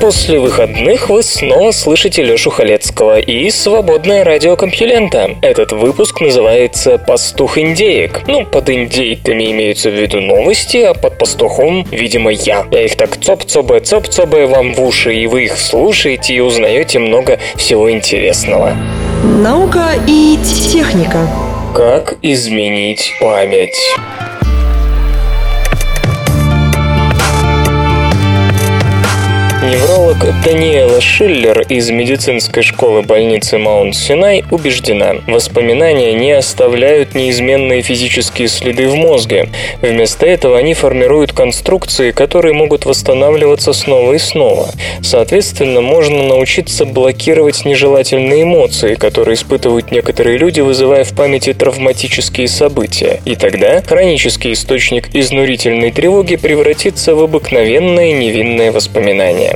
После выходных вы снова слышите Лёшу Халецкого и «Свободное радио Компьюлента». Этот выпуск называется «Пастух индеек». Ну, под индейками имеются в виду новости, а под пастухом, видимо, я. Я их так цоп-цобе, цоп-цобе вам в уши, и вы их слушаете и узнаете много всего интересного. Наука и техника. Как изменить память? Невролог Даниэла Шиллер из медицинской школы больницы Маунт-Синай убеждена, воспоминания не оставляют неизменные физические следы в мозге. Вместо этого они формируют конструкции, которые могут восстанавливаться снова и снова. Соответственно, можно научиться блокировать нежелательные эмоции, которые испытывают некоторые люди, вызывая в памяти травматические события. И тогда хронический источник изнурительной тревоги превратится в обыкновенное невинное воспоминание.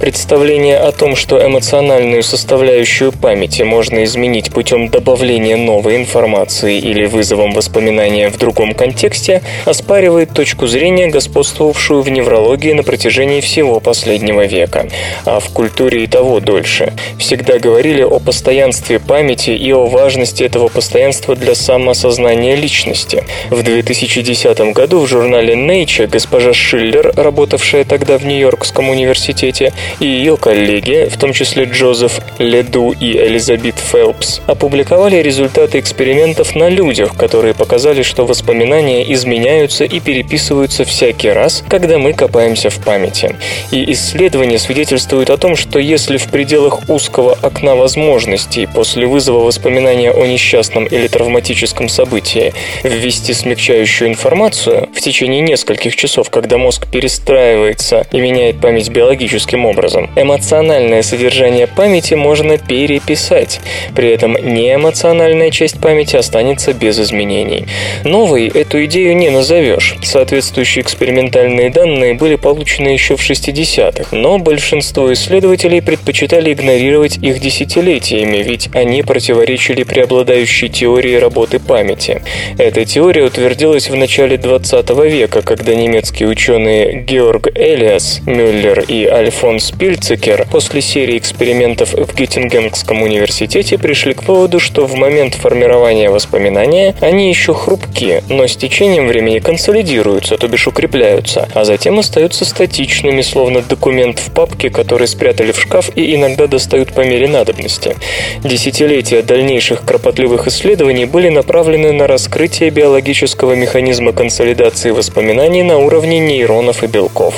Представление о том, что эмоциональную составляющую памяти можно изменить путем добавления новой информации или вызовом воспоминания в другом контексте, оспаривает точку зрения, господствовавшую в неврологии на протяжении всего последнего века, а в культуре и того дольше. Всегда говорили о постоянстве памяти и о важности этого постоянства для самоосознания личности. В 2010 году в журнале Nature госпожа Шиллер, работавшая тогда в Нью-Йоркском университете, университете, и ее коллеги, в том числе Джозеф Леду и Элизабет Фелпс, опубликовали результаты экспериментов на людях, которые показали, что воспоминания изменяются и переписываются всякий раз, когда мы копаемся в памяти. И исследования свидетельствуют о том, что если в пределах узкого окна возможностей после вызова воспоминания о несчастном или травматическом событии ввести смягчающую информацию в течение нескольких часов, когда мозг перестраивается и меняет память биологически, логическим образом. Эмоциональное содержание памяти можно переписать, при этом неэмоциональная часть памяти останется без изменений. Новой эту идею не назовешь. Соответствующие экспериментальные данные были получены еще в 60-х, но большинство исследователей предпочитали игнорировать их десятилетиями, ведь они противоречили преобладающей теории работы памяти. Эта теория утвердилась в начале 20 века, когда немецкие ученые Георг Элиас, Мюллер и Альфонс Пильцекер после серии экспериментов в Геттингенском университете пришли к выводу, что в момент формирования воспоминания они еще хрупкие, но с течением времени консолидируются, то бишь укрепляются, а затем остаются статичными, словно документ в папке, который спрятали в шкаф и иногда достают по мере надобности. Десятилетия дальнейших кропотливых исследований были направлены на раскрытие биологического механизма консолидации воспоминаний на уровне нейронов и белков.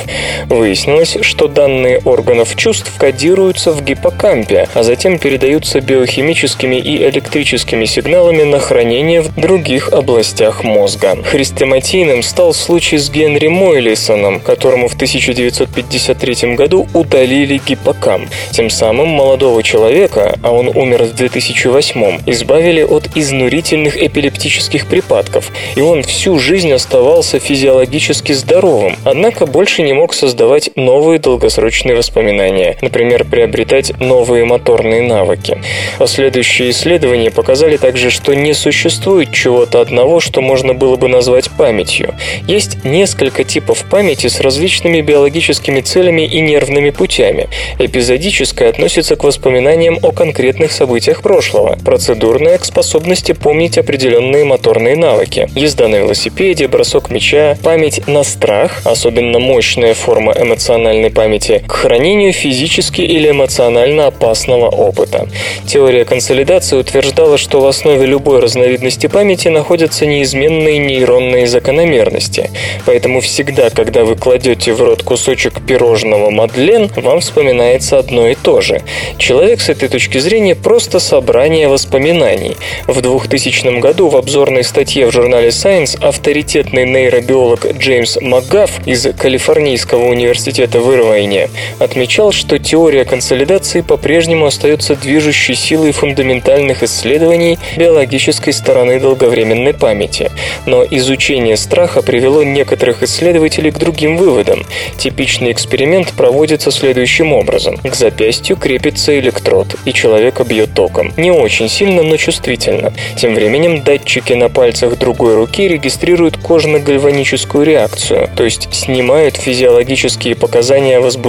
Выяснилось, что данные данные органов чувств кодируются в гиппокампе, а затем передаются биохимическими и электрическими сигналами на хранение в других областях мозга. Хрестоматийным стал случай с Генри Мойлисоном, которому в 1953 году удалили гиппокамп. Тем самым молодого человека, а он умер в 2008, избавили от изнурительных эпилептических припадков, и он всю жизнь оставался физиологически здоровым, однако больше не мог создавать новые долгосрочные долгосрочные воспоминания, например, приобретать новые моторные навыки. Последующие исследования показали также, что не существует чего-то одного, что можно было бы назвать памятью. Есть несколько типов памяти с различными биологическими целями и нервными путями. Эпизодическая относится к воспоминаниям о конкретных событиях прошлого, процедурная к способности помнить определенные моторные навыки. Езда на велосипеде, бросок мяча, память на страх, особенно мощная форма эмоциональной памяти, памяти к хранению физически или эмоционально опасного опыта. Теория консолидации утверждала, что в основе любой разновидности памяти находятся неизменные нейронные закономерности. Поэтому всегда, когда вы кладете в рот кусочек пирожного Мадлен, вам вспоминается одно и то же. Человек с этой точки зрения просто собрание воспоминаний. В 2000 году в обзорной статье в журнале Science авторитетный нейробиолог Джеймс МакГафф из Калифорнийского университета в Ирвайне менее, отмечал, что теория консолидации по-прежнему остается движущей силой фундаментальных исследований биологической стороны долговременной памяти. Но изучение страха привело некоторых исследователей к другим выводам. Типичный эксперимент проводится следующим образом. К запястью крепится электрод, и человека бьет током. Не очень сильно, но чувствительно. Тем временем датчики на пальцах другой руки регистрируют кожно-гальваническую реакцию, то есть снимают физиологические показания возбуждения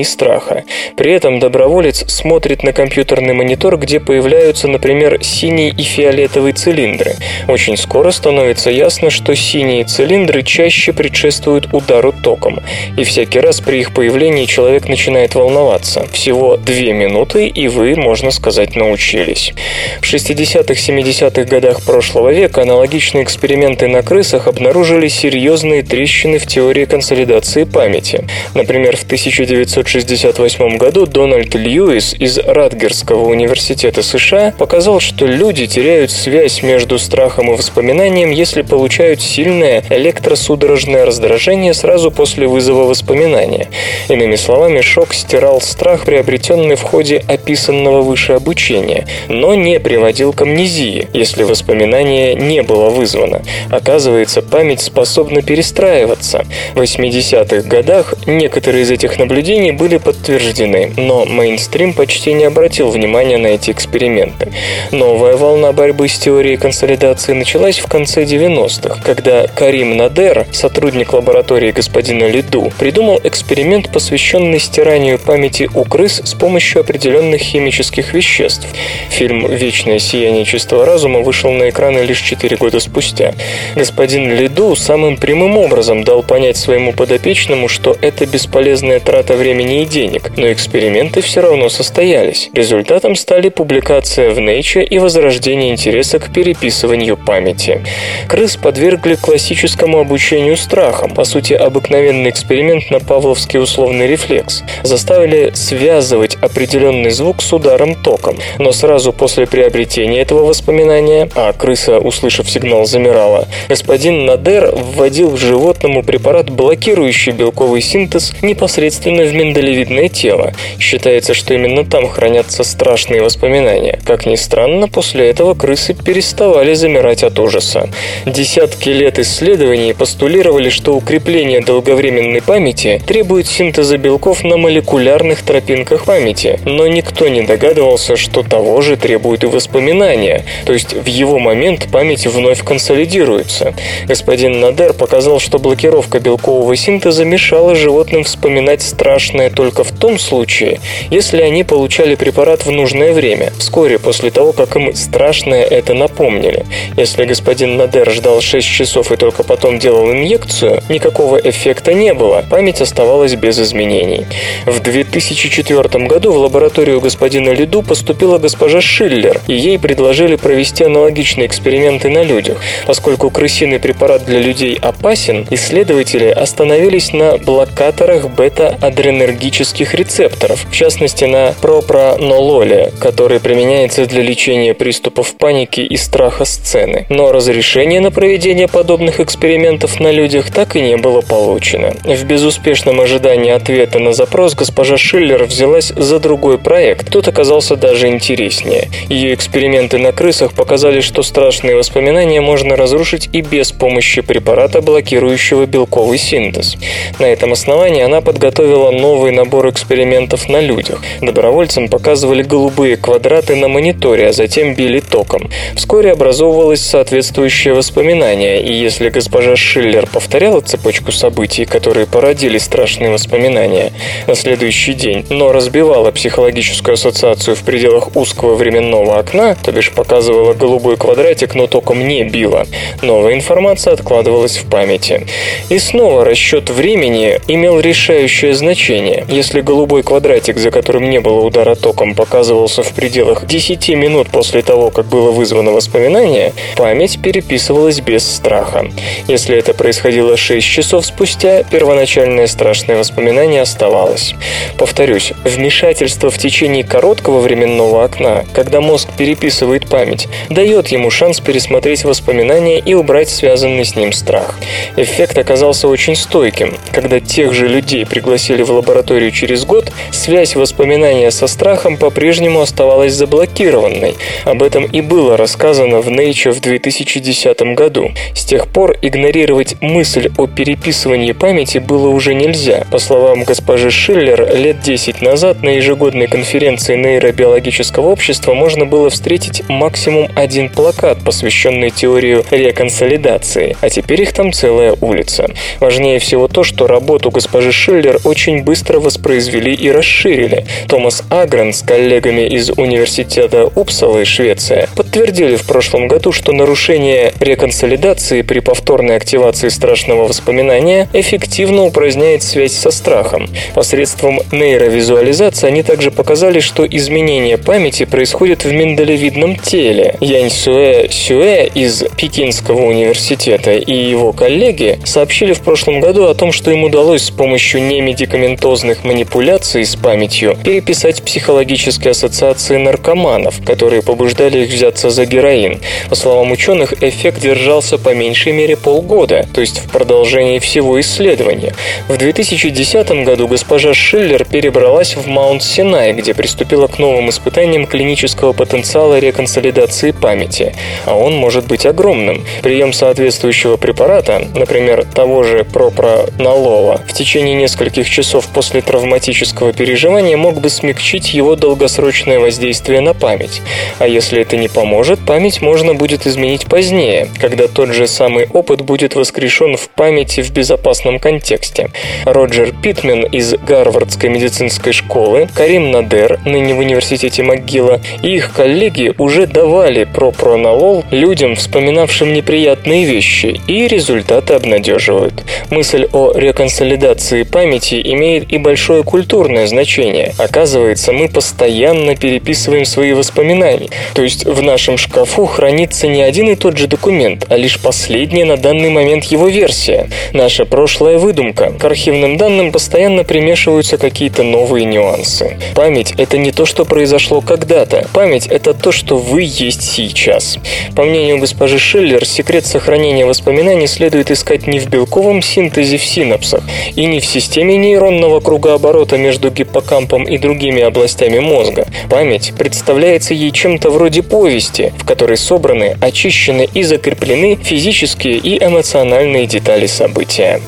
и страха. При этом доброволец смотрит на компьютерный монитор, где появляются, например, синий и фиолетовый цилиндры. Очень скоро становится ясно, что синие цилиндры чаще предшествуют удару током, и всякий раз при их появлении человек начинает волноваться. Всего две минуты, и вы, можно сказать, научились. В 60-70-х годах прошлого века аналогичные эксперименты на крысах обнаружили серьезные трещины в теории консолидации памяти. Например, в 1968 году Дональд Льюис из Радгерского университета США показал, что люди теряют связь между страхом и воспоминанием, если получают сильное электросудорожное раздражение сразу после вызова воспоминания. Иными словами, шок стирал страх, приобретенный в ходе описанного выше обучения, но не приводил к амнезии, если воспоминание не было вызвано. Оказывается, память способна перестраиваться. В 80-х годах некоторые из этих наблюдений были подтверждены, но мейнстрим почти не обратил внимания на эти эксперименты. Новая волна борьбы с теорией консолидации началась в конце 90-х, когда Карим Надер, сотрудник лаборатории господина Лиду, придумал эксперимент, посвященный стиранию памяти у крыс с помощью определенных химических веществ. Фильм «Вечное сияние чистого разума» вышел на экраны лишь 4 года спустя. Господин Лиду самым прямым образом дал понять своему подопечному, что это бесполезная трата времени и денег, но эксперименты все равно состоялись. Результатом стали публикация в Nature и возрождение интереса к переписыванию памяти. Крыс подвергли классическому обучению страхам, по сути обыкновенный эксперимент на павловский условный рефлекс. Заставили связывать определенный звук с ударом током, но сразу после приобретения этого воспоминания, а крыса, услышав сигнал, замирала, господин Надер вводил животному препарат, блокирующий белковый синтез непосредственно в миндалевидное тело. Считается, что именно там хранятся страшные воспоминания. Как ни странно, после этого крысы переставали замирать от ужаса. Десятки лет исследований постулировали, что укрепление долговременной памяти требует синтеза белков на молекулярных тропинках памяти, но никто не догадывался, что того же требует и воспоминания, то есть в его момент память вновь консолидируется. Господин Надер показал, что блокировка белкового синтеза мешала животным вспоминать страшное только в том случае, если они получали препарат в нужное время, вскоре после того, как им страшное это напомнили. Если господин Надер ждал 6 часов и только потом делал инъекцию, никакого эффекта не было, память оставалась без изменений. В 2004 году в лабораторию господина Лиду поступила госпожа Шиллер, и ей предложили провести аналогичные эксперименты на людях. Поскольку крысиный препарат для людей опасен, исследователи остановились на блокаторах бета-адренергических рецепторов, в частности на пропранололе, который применяется для лечения приступов паники и страха сцены. Но разрешение на проведение подобных экспериментов на людях так и не было получено. В безуспешном ожидании ответа на запрос госпожа Шиллер взялась за другой проект. Тот оказался даже интереснее. Ее эксперименты на крысах показали, что страшные воспоминания можно разрушить и без помощи препарата, блокирующего белковый синтез. На этом основании она подготовила новый набор экспериментов на людях. Добровольцам показывали голубые квадраты на мониторе, а затем били током. Вскоре образовывалось соответствующее воспоминание, и если госпожа Шиллер повторяла цепочку событий, которые породили страшные воспоминания на следующий день, но разбивала психологическую ассоциацию в пределах узкого временного окна, то бишь показывала голубой квадратик, но током не била, новая информация откладывалась в памяти. И снова расчет времени имел решающее значение. Если голубой квадратик, за которым не было удара током, показывался в пределах 10 минут после того, как было вызвано воспоминание, память переписывалась без страха. Если это происходило 6 часов спустя, первоначальное страшное воспоминание оставалось. Повторюсь, вмешательство в течение короткого временного окна, когда мозг переписывает память, дает ему шанс пересмотреть воспоминания и убрать связанный с ним страх. Эффект оказался очень стойким. Когда тех же людей пригласили заносили в лабораторию через год, связь воспоминания со страхом по-прежнему оставалась заблокированной. Об этом и было рассказано в Nature в 2010 году. С тех пор игнорировать мысль о переписывании памяти было уже нельзя. По словам госпожи Шиллер, лет 10 назад на ежегодной конференции нейробиологического общества можно было встретить максимум один плакат, посвященный теории реконсолидации, а теперь их там целая улица. Важнее всего то, что работу госпожи Шиллер очень быстро воспроизвели и расширили. Томас Агрен с коллегами из университета Упсала, Швеция, подтвердили в прошлом году, что нарушение реконсолидации при повторной активации страшного воспоминания эффективно упраздняет связь со страхом. Посредством нейровизуализации они также показали, что изменение памяти происходит в миндалевидном теле. Янь Сюэ Сюэ из Пекинского университета и его коллеги сообщили в прошлом году о том, что им удалось с помощью немедикаментозных манипуляций с памятью переписать психологические ассоциации наркоманов, которые побуждали их взяться за героин. По словам ученых, эффект держался по меньшей мере полгода, то есть в продолжении всего исследования. В 2010 году госпожа Шиллер перебралась в Маунт-Синай, где приступила к новым испытаниям клинического потенциала реконсолидации памяти. А он может быть огромным. Прием соответствующего препарата, например, того же пропронолола, в течение нескольких часов после травматического переживания мог бы смягчить его долгосрочное воздействие на память. А если это не поможет, память можно будет изменить позднее, когда тот же самый опыт будет воскрешен в памяти в безопасном контексте. Роджер Питмен из Гарвардской медицинской школы, Карим Надер, ныне в университете МcГилла, и их коллеги уже давали пропронолол людям, вспоминавшим неприятные вещи, и результаты обнадеживают. Мысль о реконсолидации памяти имеет и большое культурное значение. Оказывается, мы постоянно переписываем свои воспоминания. То есть в нашем шкафу хранится не один и тот же документ, а лишь последняя на данный момент его версия. Наша прошлая выдумка. К архивным данным постоянно примешиваются какие-то новые нюансы. Память — это не то, что произошло когда-то. Память — это то, что вы есть сейчас. По мнению госпожи Шиллер, секрет сохранения воспоминаний следует искать не в белковом синтезе в синапсах и не в системе нейронного кругооборота между гиппокампом и другими областями мозга. Память представляется ей чем-то вроде повести, в которой собраны, очищены и закреплены физические и эмоциональные детали события.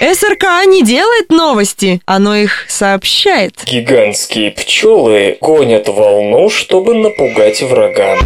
СРК не делает новости, оно их сообщает. Гигантские пчелы гонят волну, чтобы напугать врага.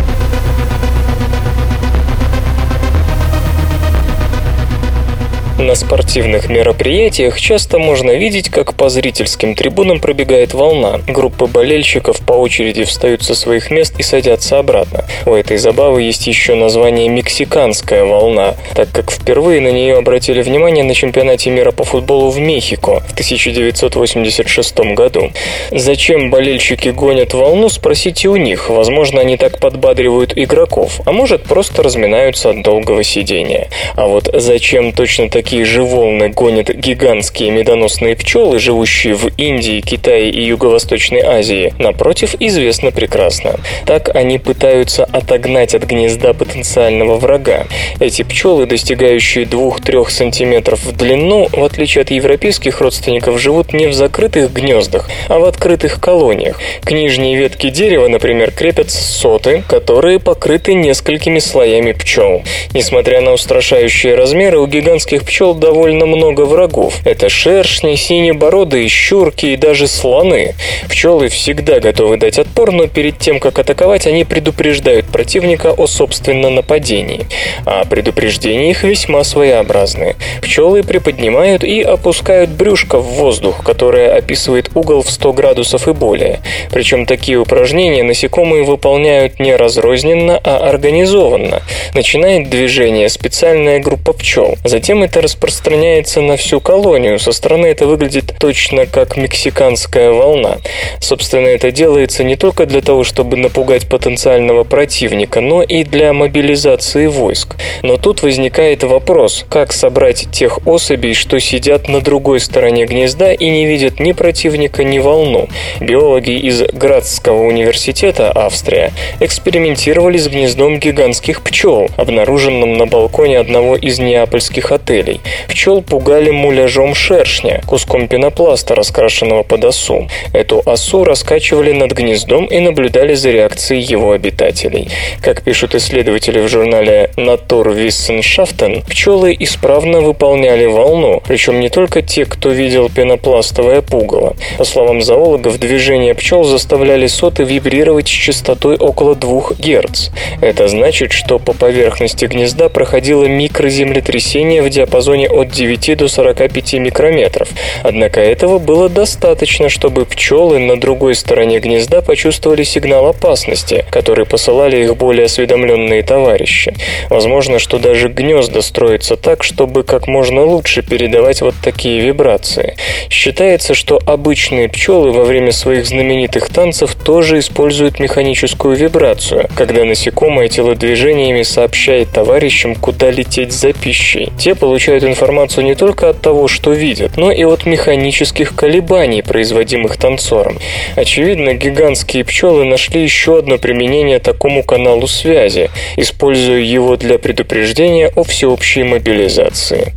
На спортивных мероприятиях часто можно видеть, как по зрительским трибунам пробегает волна. Группы болельщиков по очереди встают со своих мест и садятся обратно. У этой забавы есть еще название «Мексиканская волна», так как впервые на нее обратили внимание на чемпионате мира по футболу в Мехико в 1986 году. Зачем болельщики гонят волну, спросите у них. Возможно, они так подбадривают игроков, а может просто разминаются от долгого сидения. А вот зачем точно так такие же волны гонят гигантские медоносные пчелы, живущие в Индии, Китае и Юго-Восточной Азии, напротив, известно прекрасно. Так они пытаются отогнать от гнезда потенциального врага. Эти пчелы, достигающие 2-3 сантиметров в длину, в отличие от европейских родственников, живут не в закрытых гнездах, а в открытых колониях. К нижней ветке дерева, например, крепят соты, которые покрыты несколькими слоями пчел. Несмотря на устрашающие размеры, у гигантских пчел пчел довольно много врагов. Это шершни, синебороды, щурки и даже слоны. Пчелы всегда готовы дать отпор, но перед тем, как атаковать, они предупреждают противника о собственном нападении. А предупреждения их весьма своеобразны. Пчелы приподнимают и опускают брюшко в воздух, которое описывает угол в 100 градусов и более. Причем такие упражнения насекомые выполняют не разрозненно, а организованно. Начинает движение специальная группа пчел. Затем это распространяется на всю колонию. Со стороны это выглядит точно как мексиканская волна. Собственно, это делается не только для того, чтобы напугать потенциального противника, но и для мобилизации войск. Но тут возникает вопрос, как собрать тех особей, что сидят на другой стороне гнезда и не видят ни противника, ни волну. Биологи из Градского университета, Австрия, экспериментировали с гнездом гигантских пчел, обнаруженным на балконе одного из неапольских отелей. Обитателей. Пчел пугали муляжом шершня, куском пенопласта, раскрашенного под осу. Эту осу раскачивали над гнездом и наблюдали за реакцией его обитателей. Как пишут исследователи в журнале Naturwissenschaften, пчелы исправно выполняли волну, причем не только те, кто видел пенопластовое пугало. По словам зоологов, движение пчел заставляли соты вибрировать с частотой около 2 Гц. Это значит, что по поверхности гнезда проходило микроземлетрясение в диапазоне от 9 до 45 микрометров. Однако этого было достаточно, чтобы пчелы на другой стороне гнезда почувствовали сигнал опасности, который посылали их более осведомленные товарищи. Возможно, что даже гнезда строятся так, чтобы как можно лучше передавать вот такие вибрации. Считается, что обычные пчелы во время своих знаменитых танцев тоже используют механическую вибрацию, когда насекомое телодвижениями сообщает товарищам, куда лететь за пищей. Те получают информацию не только от того, что видят, но и от механических колебаний, производимых танцором. Очевидно, гигантские пчелы нашли еще одно применение такому каналу связи, используя его для предупреждения о всеобщей мобилизации.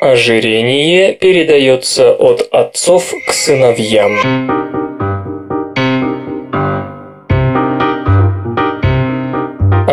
Ожирение передается от отцов к сыновьям.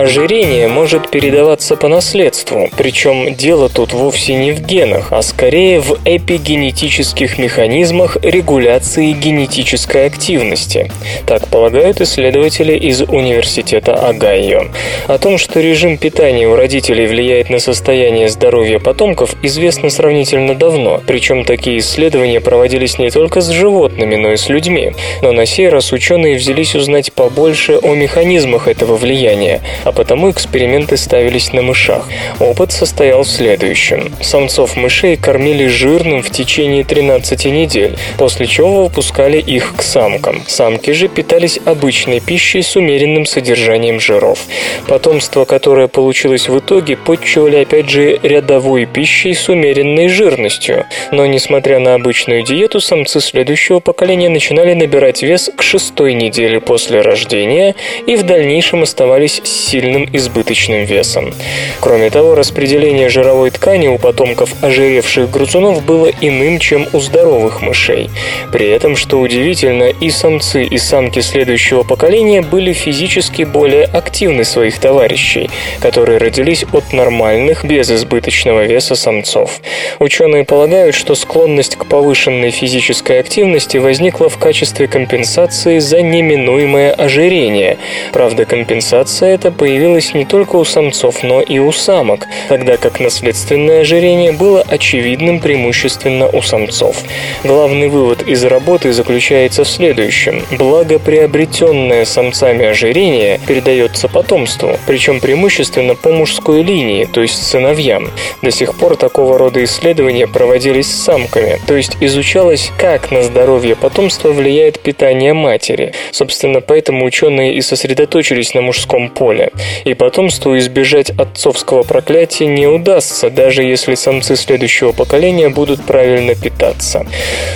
Ожирение может передаваться по наследству, причем дело тут вовсе не в генах, а скорее в эпигенетических механизмах регуляции генетической активности. Так полагают исследователи из Университета Огайо. О том, что режим питания у родителей влияет на состояние здоровья потомков, известно сравнительно давно, причем такие исследования проводились не только с животными, но и с людьми. Но на сей раз ученые взялись узнать побольше о механизмах этого влияния, а потому эксперименты ставились на мышах. Опыт состоял в следующем. Самцов мышей кормили жирным в течение 13 недель, после чего выпускали их к самкам. Самки же питались обычной пищей с умеренным содержанием жиров. Потомство, которое получилось в итоге, подчивали опять же рядовой пищей с умеренной жирностью. Но несмотря на обычную диету, самцы следующего поколения начинали набирать вес к шестой неделе после рождения и в дальнейшем оставались сильным избыточным весом. Кроме того, распределение жировой ткани у потомков ожиревших грызунов было иным, чем у здоровых мышей. При этом, что удивительно, и самцы, и самки следующего поколения были физически более активны своих товарищей, которые родились от нормальных, без избыточного веса самцов. Ученые полагают, что склонность к повышенной физической активности возникла в качестве компенсации за неминуемое ожирение. Правда, компенсация эта появилось не только у самцов, но и у самок, тогда как наследственное ожирение было очевидным преимущественно у самцов. Главный вывод из работы заключается в следующем. Благоприобретенное самцами ожирение передается потомству, причем преимущественно по мужской линии, то есть сыновьям. До сих пор такого рода исследования проводились с самками, то есть изучалось, как на здоровье потомства влияет питание матери. Собственно, поэтому ученые и сосредоточились на мужском поле. И потомству избежать отцовского проклятия не удастся, даже если самцы следующего поколения будут правильно питаться.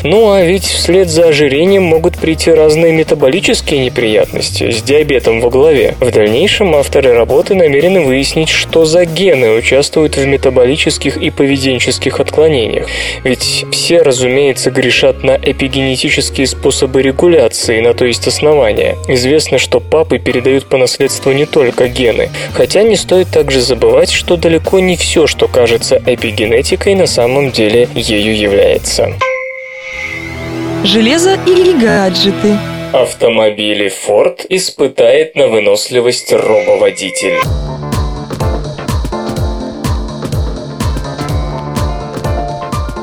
Ну а ведь вслед за ожирением могут прийти разные метаболические неприятности с диабетом во главе. В дальнейшем авторы работы намерены выяснить, что за гены участвуют в метаболических и поведенческих отклонениях. Ведь все, разумеется, грешат на эпигенетические способы регуляции, на то есть основания. Известно, что папы передают по наследству не только гены. Хотя не стоит также забывать, что далеко не все, что кажется эпигенетикой, на самом деле ею является. Железо или гаджеты? Автомобили Ford испытает на выносливость робоводитель.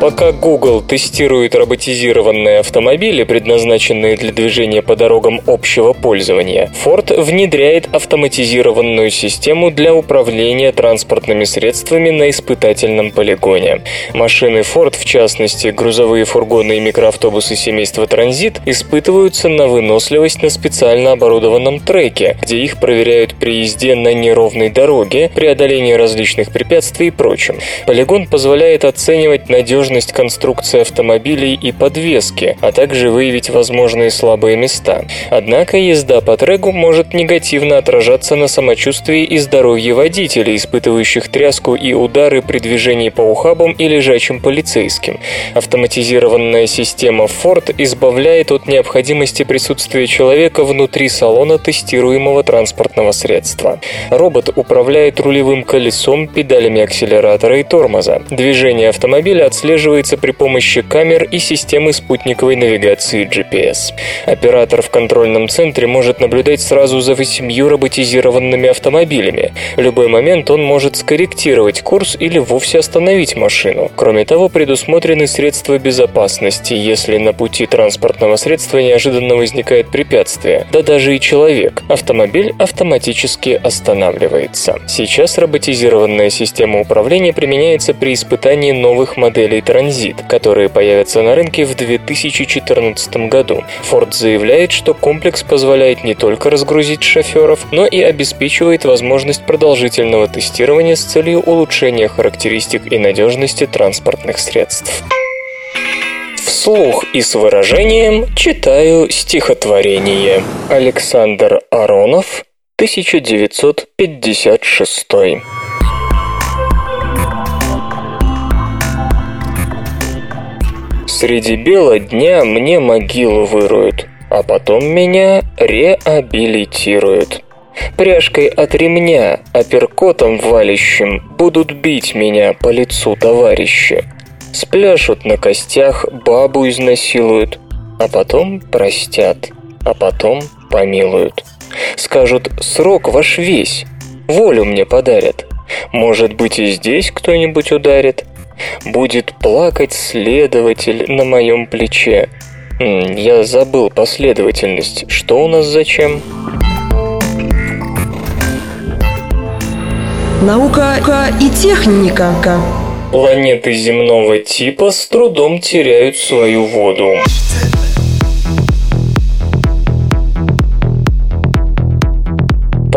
Пока Google тестирует роботизированные автомобили, предназначенные для движения по дорогам общего пользования, Ford внедряет автоматизированную систему для управления транспортными средствами на испытательном полигоне. Машины Ford, в частности грузовые фургоны и микроавтобусы семейства Транзит, испытываются на выносливость на специально оборудованном треке, где их проверяют при езде на неровной дороге, преодолении различных препятствий и прочем. Полигон позволяет оценивать надежность надежность конструкции автомобилей и подвески, а также выявить возможные слабые места. Однако езда по трегу может негативно отражаться на самочувствии и здоровье водителей, испытывающих тряску и удары при движении по ухабам и лежачим полицейским. Автоматизированная система Ford избавляет от необходимости присутствия человека внутри салона тестируемого транспортного средства. Робот управляет рулевым колесом, педалями акселератора и тормоза. Движение автомобиля отслеживается при помощи камер и системы спутниковой навигации GPS. Оператор в контрольном центре может наблюдать сразу за восемью роботизированными автомобилями. В любой момент он может скорректировать курс или вовсе остановить машину. Кроме того, предусмотрены средства безопасности, если на пути транспортного средства неожиданно возникает препятствие. Да даже и человек. Автомобиль автоматически останавливается. Сейчас роботизированная система управления применяется при испытании новых моделей Транзит, которые появятся на рынке в 2014 году. Ford заявляет, что комплекс позволяет не только разгрузить шоферов, но и обеспечивает возможность продолжительного тестирования с целью улучшения характеристик и надежности транспортных средств. Вслух и с выражением читаю стихотворение. Александр Аронов, 1956. Среди бела дня мне могилу выруют, а потом меня реабилитируют. Пряжкой от ремня, апперкотом валящим будут бить меня по лицу товарищи. Спляшут на костях, бабу изнасилуют, а потом простят, а потом помилуют. Скажут, срок ваш весь, волю мне подарят. Может быть и здесь кто-нибудь ударит. Будет плакать следователь на моем плече. Я забыл последовательность. Что у нас зачем? Наука и техника. Планеты земного типа с трудом теряют свою воду.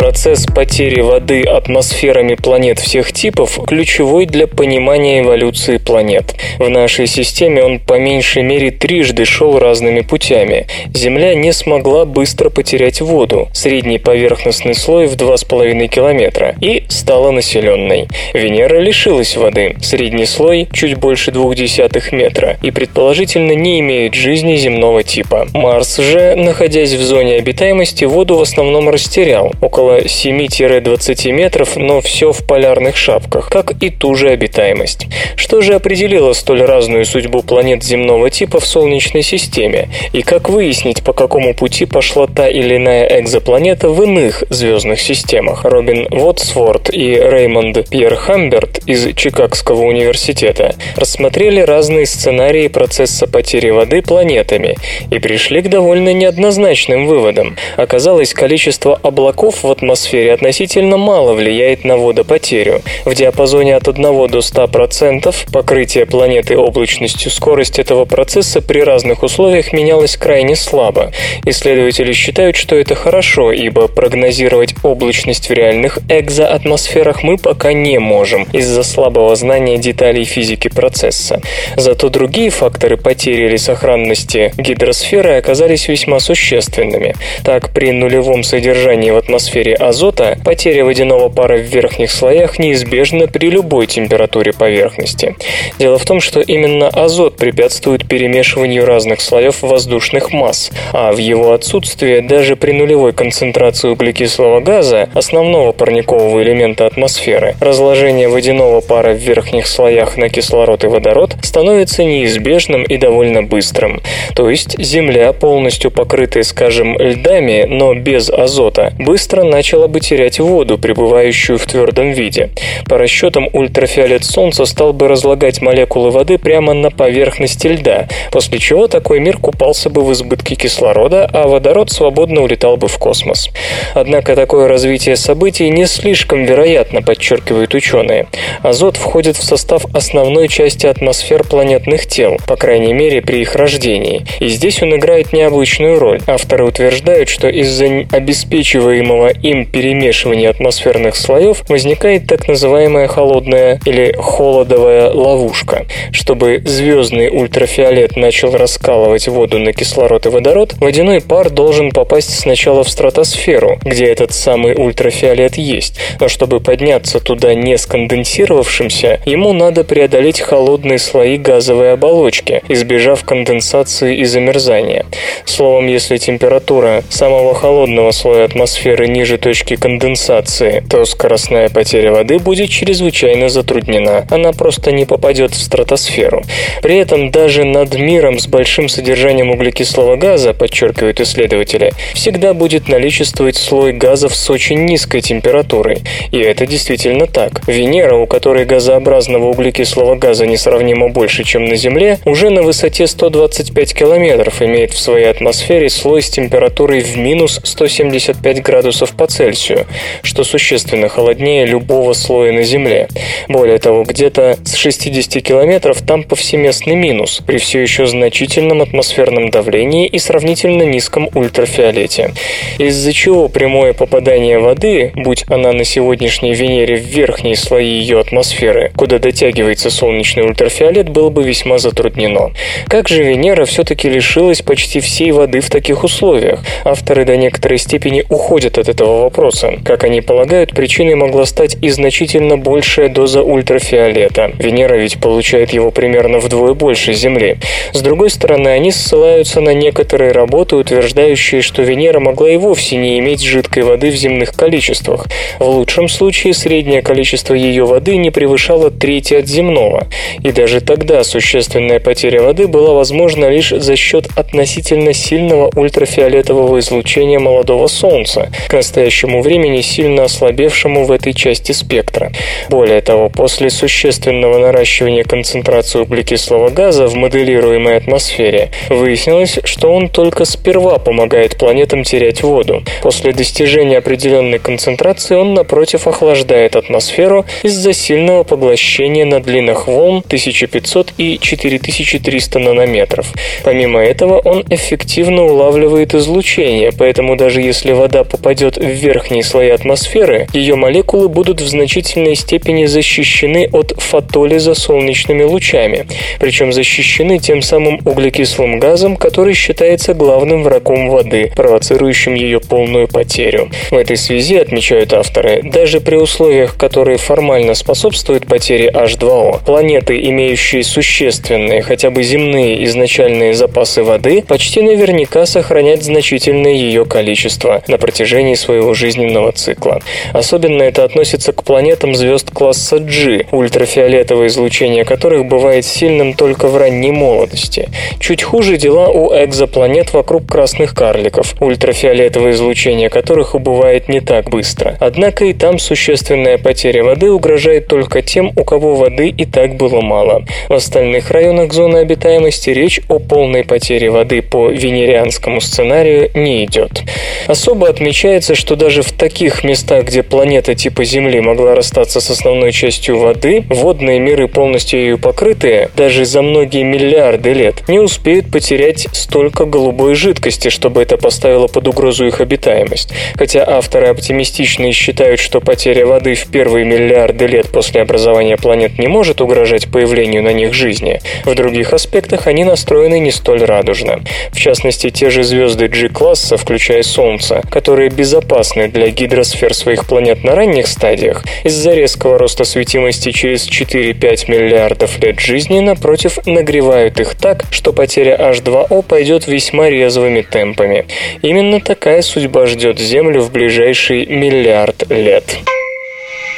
Процесс потери воды атмосферами планет всех типов ключевой для понимания эволюции планет. В нашей системе он по меньшей мере трижды шел разными путями. Земля не смогла быстро потерять воду, средний поверхностный слой в 2,5 километра, и стала населенной. Венера лишилась воды, средний слой чуть больше 0,2 метра, и предположительно не имеет жизни земного типа. Марс же, находясь в зоне обитаемости, воду в основном растерял, около около 7-20 метров, но все в полярных шапках, как и ту же обитаемость. Что же определило столь разную судьбу планет земного типа в Солнечной системе? И как выяснить, по какому пути пошла та или иная экзопланета в иных звездных системах? Робин Вотсворт и Реймонд Пьер Хамберт из Чикагского университета рассмотрели разные сценарии процесса потери воды планетами и пришли к довольно неоднозначным выводам. Оказалось, количество облаков в атмосфере относительно мало влияет на водопотерю. В диапазоне от 1 до 100% покрытие планеты облачностью скорость этого процесса при разных условиях менялась крайне слабо. Исследователи считают, что это хорошо, ибо прогнозировать облачность в реальных экзоатмосферах мы пока не можем из-за слабого знания деталей физики процесса. Зато другие факторы потери или сохранности гидросферы оказались весьма существенными. Так, при нулевом содержании в атмосфере атмосфере азота, потеря водяного пара в верхних слоях неизбежна при любой температуре поверхности. Дело в том, что именно азот препятствует перемешиванию разных слоев воздушных масс, а в его отсутствие даже при нулевой концентрации углекислого газа, основного парникового элемента атмосферы, разложение водяного пара в верхних слоях на кислород и водород становится неизбежным и довольно быстрым. То есть Земля, полностью покрытая, скажем, льдами, но без азота, быстро начала бы терять воду, пребывающую в твердом виде. По расчетам, ультрафиолет Солнца стал бы разлагать молекулы воды прямо на поверхности льда, после чего такой мир купался бы в избытке кислорода, а водород свободно улетал бы в космос. Однако такое развитие событий не слишком вероятно, подчеркивают ученые. Азот входит в состав основной части атмосфер планетных тел, по крайней мере при их рождении. И здесь он играет необычную роль. Авторы утверждают, что из-за обеспечиваемого им перемешивании атмосферных слоев возникает так называемая холодная или холодовая ловушка. Чтобы звездный ультрафиолет начал раскалывать воду на кислород и водород, водяной пар должен попасть сначала в стратосферу, где этот самый ультрафиолет есть. Но чтобы подняться туда не сконденсировавшимся, ему надо преодолеть холодные слои газовой оболочки, избежав конденсации и замерзания. Словом, если температура самого холодного слоя атмосферы ниже точки конденсации, то скоростная потеря воды будет чрезвычайно затруднена. Она просто не попадет в стратосферу. При этом даже над миром с большим содержанием углекислого газа, подчеркивают исследователи, всегда будет наличествовать слой газов с очень низкой температурой. И это действительно так. Венера, у которой газообразного углекислого газа несравнимо больше, чем на Земле, уже на высоте 125 километров имеет в своей атмосфере слой с температурой в минус 175 градусов по Цельсию, что существенно холоднее любого слоя на Земле. Более того, где-то с 60 километров там повсеместный минус, при все еще значительном атмосферном давлении и сравнительно низком ультрафиолете. Из-за чего прямое попадание воды, будь она на сегодняшней Венере в верхние слои ее атмосферы, куда дотягивается солнечный ультрафиолет, было бы весьма затруднено. Как же Венера все-таки лишилась почти всей воды в таких условиях? Авторы до некоторой степени уходят от этого вопроса. Как они полагают, причиной могла стать и значительно большая доза ультрафиолета. Венера ведь получает его примерно вдвое больше Земли. С другой стороны, они ссылаются на некоторые работы, утверждающие, что Венера могла и вовсе не иметь жидкой воды в земных количествах. В лучшем случае среднее количество ее воды не превышало трети от земного. И даже тогда существенная потеря воды была возможна лишь за счет относительно сильного ультрафиолетового излучения молодого Солнца, к настоящему времени сильно ослабевшему в этой части спектра. Более того, после существенного наращивания концентрации углекислого газа в моделируемой атмосфере, выяснилось, что он только сперва помогает планетам терять воду. После достижения определенной концентрации он, напротив, охлаждает атмосферу из-за сильного поглощения на длинах волн 1500 и 4300 нанометров. Помимо этого, он эффективно улавливает излучение, поэтому даже если вода попадет в верхние слои атмосферы, ее молекулы будут в значительной степени защищены от фотолиза солнечными лучами, причем защищены тем самым углекислым газом, который считается главным врагом воды, провоцирующим ее полную потерю. В этой связи, отмечают авторы, даже при условиях, которые формально способствуют потере H2O, планеты, имеющие существенные, хотя бы земные изначальные запасы воды, почти наверняка сохранять значительное ее количество на протяжении своего жизненного цикла. Особенно это относится к планетам звезд класса G, ультрафиолетовое излучение которых бывает сильным только в ранней молодости. Чуть хуже дела у экзопланет вокруг красных карликов, ультрафиолетовое излучение которых убывает не так быстро. Однако и там существенная потеря воды угрожает только тем, у кого воды и так было мало. В остальных районах зоны обитаемости речь о полной потере воды по венерианскому сценарию не идет. Особо отмечается, что даже в таких местах, где планета типа Земли могла расстаться с основной частью воды, водные миры, полностью ее покрытые, даже за многие миллиарды лет, не успеют потерять столько голубой жидкости, чтобы это поставило под угрозу их обитаемость. Хотя авторы оптимистичные считают, что потеря воды в первые миллиарды лет после образования планет не может угрожать появлению на них жизни, в других аспектах они настроены не столь радужно. В частности, те же звезды G-класса, включая Солнце, которые безопасны для гидросфер своих планет на ранних стадиях, из-за резкого роста светимости через 4-5 миллиардов лет жизни, напротив, нагревают их так, что потеря H2O пойдет весьма резвыми темпами. Именно такая судьба ждет Землю в ближайший миллиард лет.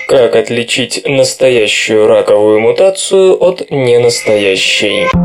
Как отличить настоящую раковую мутацию от ненастоящей?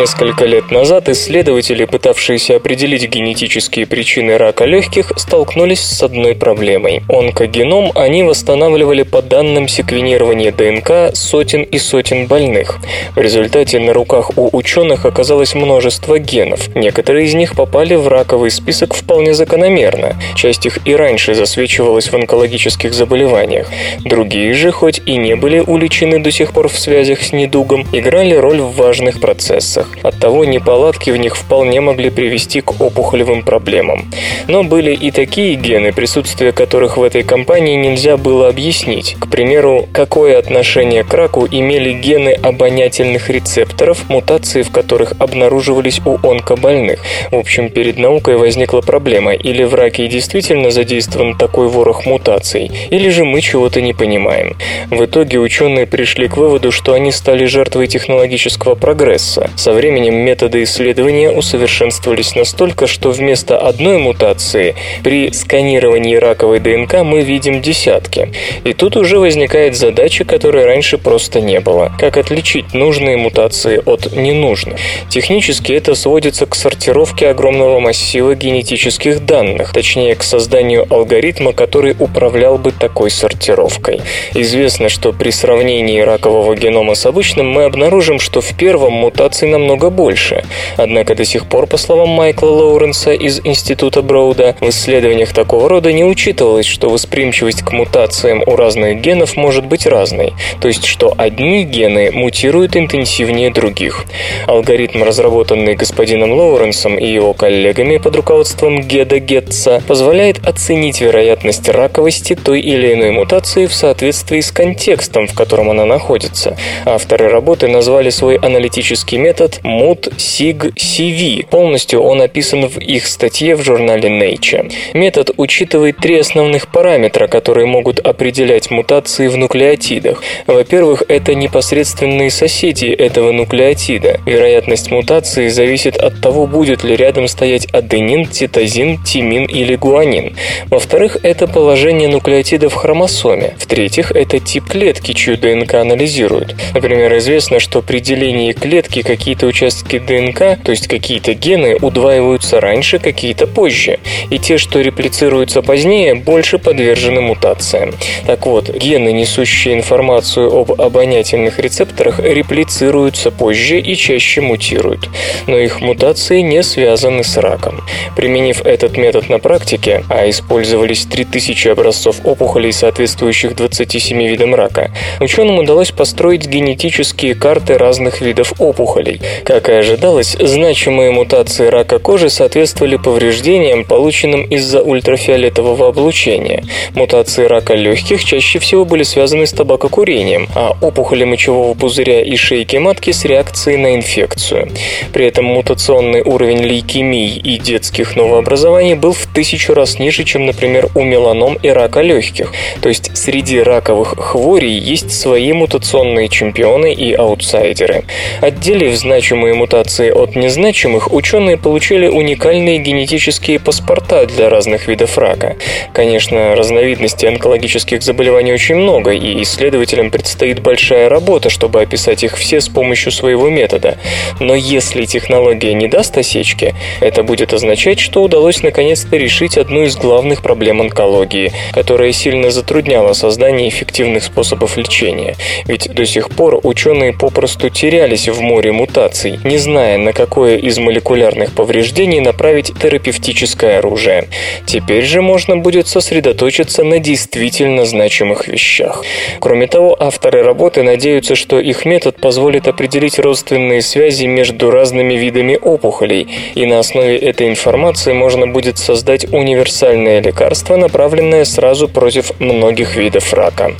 Несколько лет назад исследователи, пытавшиеся определить генетические причины рака легких, столкнулись с одной проблемой. Онкогеном они восстанавливали по данным секвенирования ДНК сотен и сотен больных. В результате на руках у ученых оказалось множество генов. Некоторые из них попали в раковый список вполне закономерно. Часть их и раньше засвечивалась в онкологических заболеваниях. Другие же, хоть и не были уличены до сих пор в связях с недугом, играли роль в важных процессах. Оттого неполадки в них вполне могли привести к опухолевым проблемам. Но были и такие гены, присутствие которых в этой компании нельзя было объяснить. К примеру, какое отношение к раку имели гены обонятельных рецепторов, мутации в которых обнаруживались у онкобольных. В общем, перед наукой возникла проблема, или в раке действительно задействован такой ворох мутаций, или же мы чего-то не понимаем. В итоге ученые пришли к выводу, что они стали жертвой технологического прогресса. Со временем методы исследования усовершенствовались настолько, что вместо одной мутации при сканировании раковой ДНК мы видим десятки. И тут уже возникает задача, которой раньше просто не было. Как отличить нужные мутации от ненужных? Технически это сводится к сортировке огромного массива генетических данных, точнее к созданию алгоритма, который управлял бы такой сортировкой. Известно, что при сравнении ракового генома с обычным мы обнаружим, что в первом мутаций намного больше. Однако до сих пор, по словам Майкла Лоуренса из Института Броуда, в исследованиях такого рода не учитывалось, что восприимчивость к мутациям у разных генов может быть разной, то есть что одни гены мутируют интенсивнее других. Алгоритм, разработанный господином Лоуренсом и его коллегами под руководством Геда Гетца, позволяет оценить вероятность раковости той или иной мутации в соответствии с контекстом, в котором она находится. Авторы работы назвали свой аналитический метод MUT-SIG-CV. Полностью он описан в их статье в журнале Nature. Метод учитывает три основных параметра, которые могут определять мутации в нуклеотидах. Во-первых, это непосредственные соседи этого нуклеотида. Вероятность мутации зависит от того, будет ли рядом стоять аденин, цитозин, тимин или гуанин. Во-вторых, это положение нуклеотида в хромосоме. В-третьих, это тип клетки, чью ДНК анализируют. Например, известно, что при делении клетки какие-то участки ДНК, то есть какие-то гены, удваиваются раньше, какие-то позже. И те, что реплицируются позднее, больше подвержены мутациям. Так вот, гены, несущие информацию об обонятельных рецепторах, реплицируются позже и чаще мутируют. Но их мутации не связаны с раком. Применив этот метод на практике, а использовались 3000 образцов опухолей, соответствующих 27 видам рака, ученым удалось построить генетические карты разных видов опухолей. Как и ожидалось, значимые мутации рака кожи соответствовали повреждениям, полученным из-за ультрафиолетового облучения. Мутации рака легких чаще всего были связаны с табакокурением, а опухоли мочевого пузыря и шейки матки с реакцией на инфекцию. При этом мутационный уровень лейкемий и детских новообразований был в тысячу раз ниже, чем, например, у меланом и рака легких. То есть среди раковых хворей есть свои мутационные чемпионы и аутсайдеры. Отделив значимые мутации от незначимых, ученые получили уникальные генетические паспорта для разных видов рака. Конечно, разновидностей онкологических заболеваний очень много, и исследователям предстоит большая работа, чтобы описать их все с помощью своего метода. Но если технология не даст осечки, это будет означать, что удалось наконец-то решить одну из главных проблем онкологии, которая сильно затрудняла создание эффективных способов лечения. Ведь до сих пор ученые попросту терялись в море мутаций, не зная, на какое из молекулярных повреждений направить терапевтическое оружие. Теперь же можно будет сосредоточиться на действительно значимых вещах. Кроме того, авторы работы надеются, что их метод позволит определить родственные связи между разными видами опухолей, и на основе этой информации можно будет создать универсальное лекарство, направленное сразу против многих видов рака.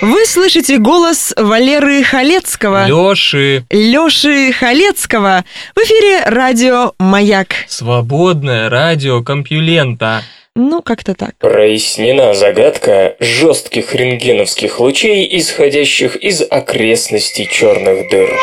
Вы слышите голос Валеры Халецкого. Лёши. Лёши Халецкого. В эфире радио «Маяк». Свободное радио Компьюлента. Ну, как-то так. Прояснена загадка жестких рентгеновских лучей, исходящих из окрестностей черных дыр.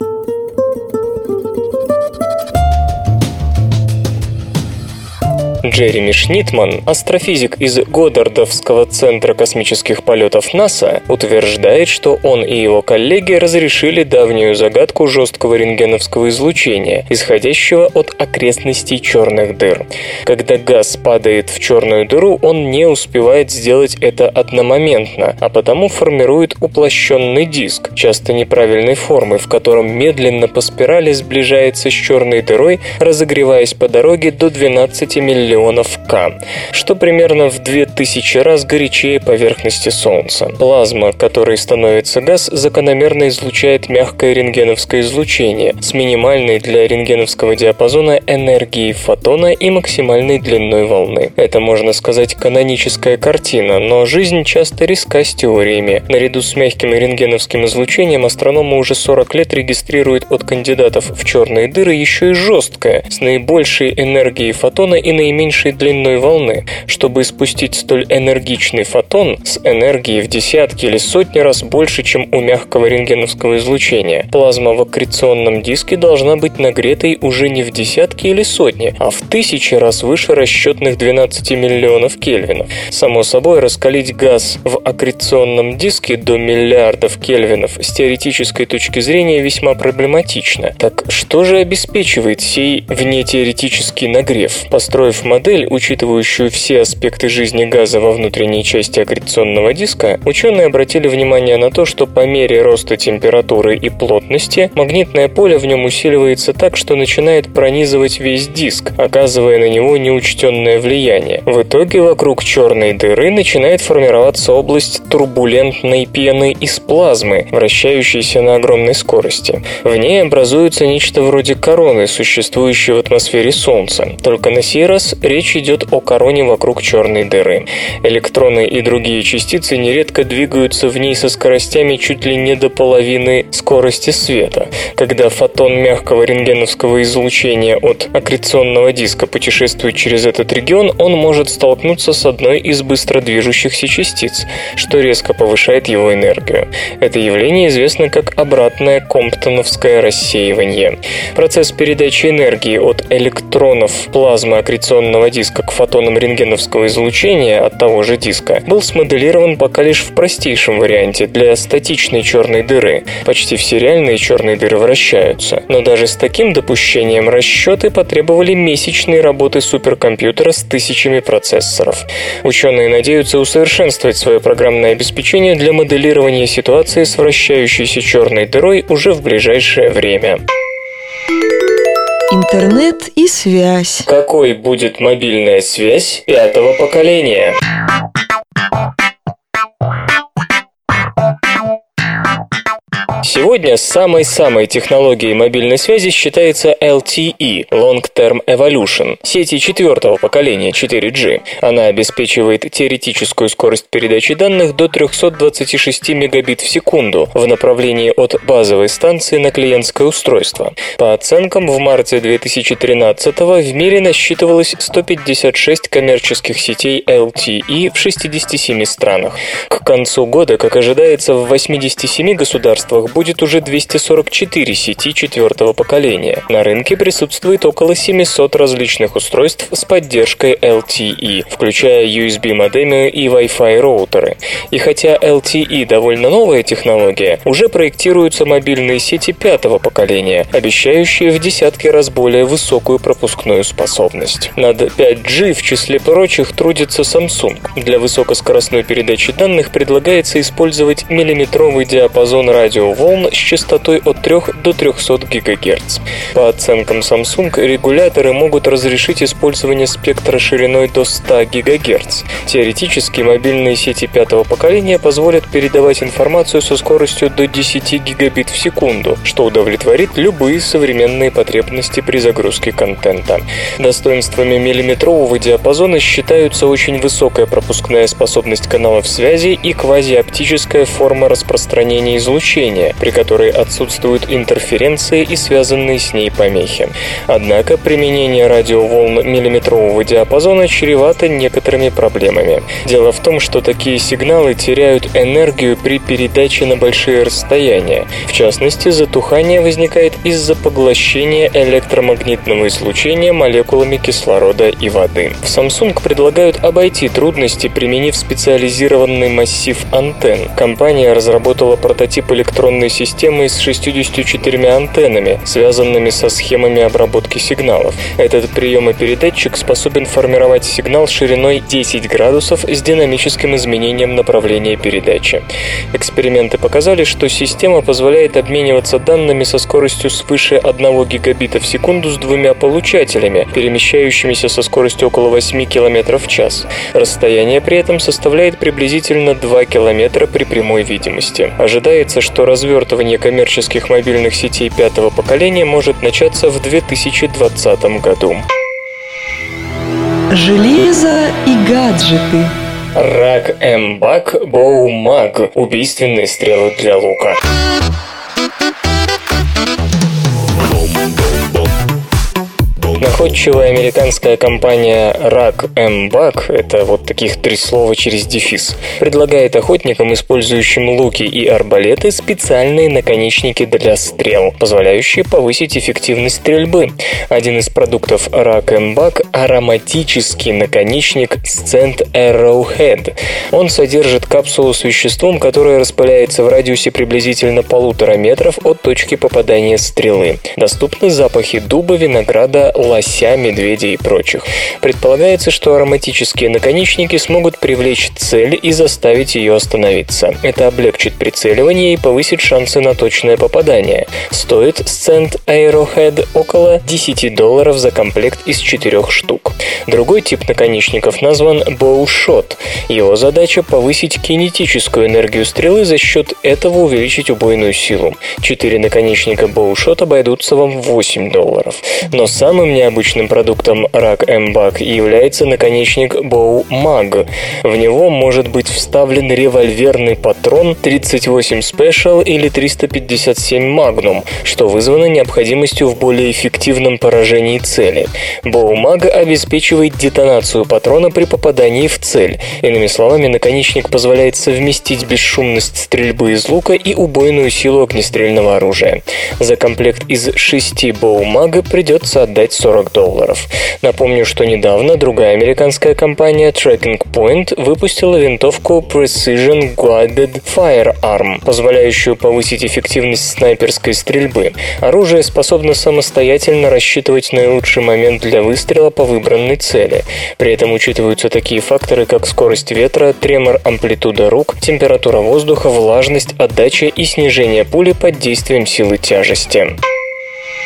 Джереми Шнитман, астрофизик из Годдардовского центра космических полетов НАСА, утверждает, что он и его коллеги разрешили давнюю загадку жесткого рентгеновского излучения, исходящего от окрестностей черных дыр. Когда газ падает в черную дыру, он не успевает сделать это одномоментно, а потому формирует уплощенный диск, часто неправильной формы, в котором медленно по спирали сближается с черной дырой, разогреваясь по дороге до 12 миллионов миллионов К, что примерно в 2000 раз горячее поверхности Солнца. Плазма, которой становится газ, закономерно излучает мягкое рентгеновское излучение с минимальной для рентгеновского диапазона энергией фотона и максимальной длиной волны. Это, можно сказать, каноническая картина, но жизнь часто риска с теориями. Наряду с мягким рентгеновским излучением астрономы уже 40 лет регистрируют от кандидатов в черные дыры еще и жесткое, с наибольшей энергией фотона и наименьшей длиной волны. Чтобы испустить столь энергичный фотон с энергией в десятки или сотни раз больше, чем у мягкого рентгеновского излучения, плазма в аккреционном диске должна быть нагретой уже не в десятки или сотни, а в тысячи раз выше расчетных 12 миллионов кельвинов. Само собой, раскалить газ в аккреционном диске до миллиардов кельвинов с теоретической точки зрения весьма проблематично. Так что же обеспечивает сей внетеоретический нагрев? Построив модель, учитывающую все аспекты жизни газа во внутренней части аккреционного диска, ученые обратили внимание на то, что по мере роста температуры и плотности магнитное поле в нем усиливается так, что начинает пронизывать весь диск, оказывая на него неучтенное влияние. В итоге вокруг черной дыры начинает формироваться область турбулентной пены из плазмы, вращающейся на огромной скорости. В ней образуется нечто вроде короны, существующей в атмосфере Солнца. Только на сей раз речь идет о короне вокруг черной дыры. Электроны и другие частицы нередко двигаются в ней со скоростями чуть ли не до половины скорости света. Когда фотон мягкого рентгеновского излучения от аккреционного диска путешествует через этот регион, он может столкнуться с одной из быстро движущихся частиц, что резко повышает его энергию. Это явление известно как обратное комптоновское рассеивание. Процесс передачи энергии от электронов плазмы аккреционного диска к фотонам рентгеновского излучения от того же диска был смоделирован пока лишь в простейшем варианте для статичной черной дыры. Почти все реальные черные дыры вращаются. Но даже с таким допущением расчеты потребовали месячной работы суперкомпьютера с тысячами процессоров. Ученые надеются усовершенствовать свое программное обеспечение для моделирования ситуации с вращающейся черной дырой уже в ближайшее время. Интернет и связь. Какой будет мобильная связь пятого поколения? Сегодня самой-самой технологией мобильной связи считается LTE – Long Term Evolution, сети четвертого поколения 4G. Она обеспечивает теоретическую скорость передачи данных до 326 мегабит в секунду в направлении от базовой станции на клиентское устройство. По оценкам, в марте 2013 в мире насчитывалось 156 коммерческих сетей LTE в 67 странах. К концу года, как ожидается, в 87 государствах будет уже 244 сети четвертого поколения. На рынке присутствует около 700 различных устройств с поддержкой LTE, включая USB-модемы и Wi-Fi роутеры. И хотя LTE довольно новая технология, уже проектируются мобильные сети пятого поколения, обещающие в десятки раз более высокую пропускную способность. Над 5G в числе прочих трудится Samsung. Для высокоскоростной передачи данных предлагается использовать миллиметровый диапазон радиоволн волн с частотой от 3 до 300 ГГц. По оценкам Samsung, регуляторы могут разрешить использование спектра шириной до 100 ГГц. Теоретически, мобильные сети пятого поколения позволят передавать информацию со скоростью до 10 гигабит в секунду, что удовлетворит любые современные потребности при загрузке контента. Достоинствами миллиметрового диапазона считаются очень высокая пропускная способность каналов связи и квазиоптическая форма распространения излучения, при которой отсутствуют интерференции и связанные с ней помехи. Однако применение радиоволн миллиметрового диапазона чревато некоторыми проблемами. Дело в том, что такие сигналы теряют энергию при передаче на большие расстояния. В частности, затухание возникает из-за поглощения электромагнитного излучения молекулами кислорода и воды. В Samsung предлагают обойти трудности, применив специализированный массив антенн. Компания разработала прототип электронной системой с 64 антеннами, связанными со схемами обработки сигналов. Этот приемопередатчик способен формировать сигнал шириной 10 градусов с динамическим изменением направления передачи. Эксперименты показали, что система позволяет обмениваться данными со скоростью свыше 1 гигабита в секунду с двумя получателями, перемещающимися со скоростью около 8 км в час. Расстояние при этом составляет приблизительно 2 км при прямой видимости. Ожидается, что развертывание коммерческих мобильных сетей пятого поколения может начаться в 2020 году. Железо и гаджеты. Рак М-Бак Боумаг. Убийственные стрелы для лука. Находчивая американская компания Rack M-Bug, это вот таких три слова через дефис, предлагает охотникам, использующим луки и арбалеты, специальные наконечники для стрел, позволяющие повысить эффективность стрельбы. Один из продуктов Rack M-Bug – ароматический наконечник Scent Arrowhead. Он содержит капсулу с веществом, которое распыляется в радиусе приблизительно полутора метров от точки попадания стрелы. Доступны запахи дуба, винограда, лося, медведя и прочих. Предполагается, что ароматические наконечники смогут привлечь цель и заставить ее остановиться. Это облегчит прицеливание и повысит шансы на точное попадание. Стоит Scent Arrowhead около 10 долларов за комплект из четырех штук. Другой тип наконечников назван Bow Shot. Его задача повысить кинетическую энергию стрелы за счет этого увеличить убойную силу. Четыре наконечника Bow Shot обойдутся вам в 8 долларов. Но самым необычным продуктом рак М-Бак является наконечник Bow Mag. В него может быть вставлен револьверный патрон 38 Special или 357 Magnum, что вызвано необходимостью в более эффективном поражении цели. Bow Mag обеспечивает детонацию патрона при попадании в цель. Иными словами, наконечник позволяет совместить бесшумность стрельбы из лука и убойную силу огнестрельного оружия. За комплект из шести Bow Mag придется отдать 40 долларов. Напомню, что недавно другая американская компания Tracking Point выпустила винтовку Precision Guided Firearm, позволяющую повысить эффективность снайперской стрельбы. Оружие способно самостоятельно рассчитывать наилучший момент для выстрела по выбранной цели. При этом учитываются такие факторы, как скорость ветра, тремор амплитуда рук, температура воздуха, влажность, отдача и снижение пули под действием силы тяжести.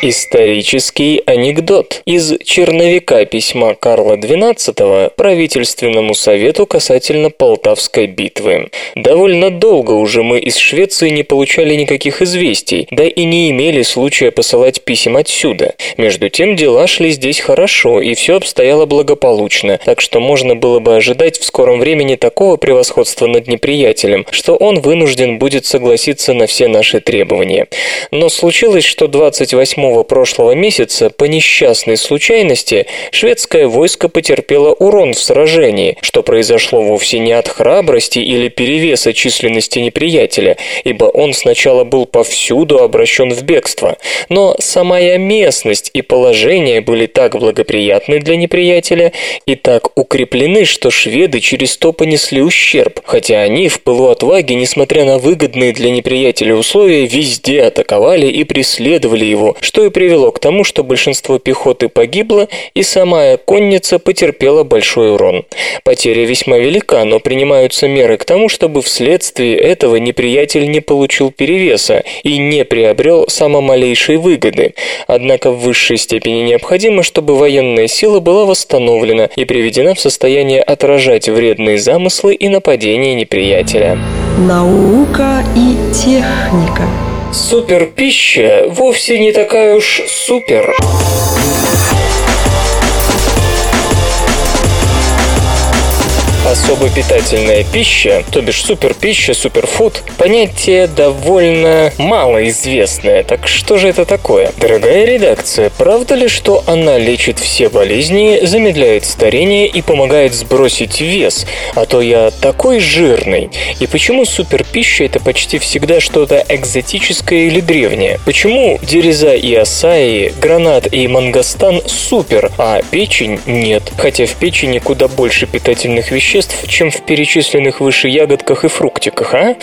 Исторический анекдот из черновика письма Карла XII правительственному совету касательно Полтавской битвы. Довольно долго уже мы из Швеции не получали никаких известий, да и не имели случая посылать писем отсюда. Между тем дела шли здесь хорошо, и все обстояло благополучно, так что можно было бы ожидать в скором времени такого превосходства над неприятелем, что он вынужден будет согласиться на все наши требования. Но случилось, что 28 прошлого месяца по несчастной случайности шведское войско потерпело урон в сражении, что произошло вовсе не от храбрости или перевеса численности неприятеля, ибо он сначала был повсюду обращен в бегство, но самая местность и положение были так благоприятны для неприятеля и так укреплены, что шведы через то понесли ущерб, хотя они в пылу отваги, несмотря на выгодные для неприятеля условия, везде атаковали и преследовали его, что и привело к тому, что большинство пехоты погибло, и сама конница потерпела большой урон. Потеря весьма велика, но принимаются меры к тому, чтобы вследствие этого неприятель не получил перевеса и не приобрел само малейшей выгоды. Однако в высшей степени необходимо, чтобы военная сила была восстановлена и приведена в состояние отражать вредные замыслы и нападения неприятеля. Наука и техника. Суперпища вовсе не такая уж супер. Особо питательная пища, то бишь суперпища, суперфуд, понятие довольно малоизвестное. Так что же это такое? Дорогая редакция, правда ли, что она лечит все болезни, замедляет старение и помогает сбросить вес? А то я такой жирный. И почему суперпища это почти всегда что-то экзотическое или древнее? Почему дереза и асаи, гранат и мангостан супер, а печень нет? Хотя в печени куда больше питательных веществ, веществ, чем в перечисленных выше ягодках и фруктиках, а?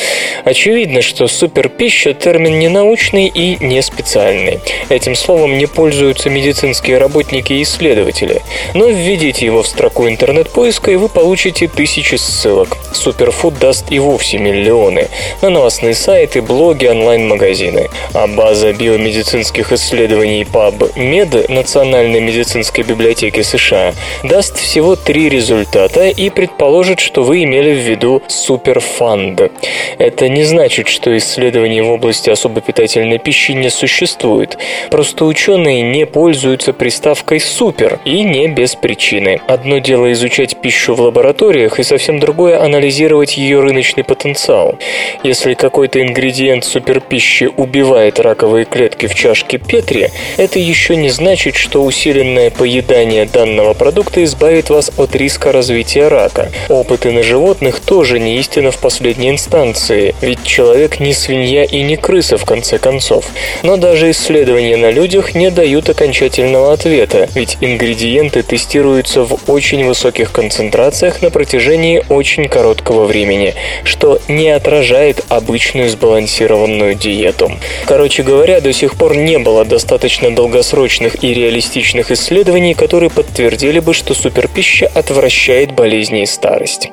Очевидно, что суперпища – термин не научный и не специальный. Этим словом не пользуются медицинские работники и исследователи. Но введите его в строку интернет-поиска, и вы получите тысячи ссылок. Суперфуд даст и вовсе миллионы. На новостные сайты, блоги, онлайн-магазины. А база биомедицинских исследований PubMed Национальной медицинской библиотеки США даст всего три результата и предположит, что вы имели в виду суперфанд. Это не значит, что исследований в области особо питательной пищи не существует. Просто ученые не пользуются приставкой «супер» и не без причины. Одно дело изучать пищу в лабораториях и совсем другое анализировать ее рыночный потенциал. Если какой-то ингредиент суперпищи убивает раковые клетки в чашке Петри, это еще не значит, что усиленное поедание данного продукта избавит вас от риска развития рака. Опыты на животных тоже не истина в последней инстанции, ведь человек не свинья и не крыса в конце концов. Но даже исследования на людях не дают окончательного ответа, ведь ингредиенты тестируются в очень высоких концентрациях на протяжении очень короткого времени, что не отражает обычную сбалансированную диету. Короче говоря, до сих пор не было достаточно долгосрочных и реалистичных исследований, которые подтвердили бы, что суперпища отвращает болезни и старость.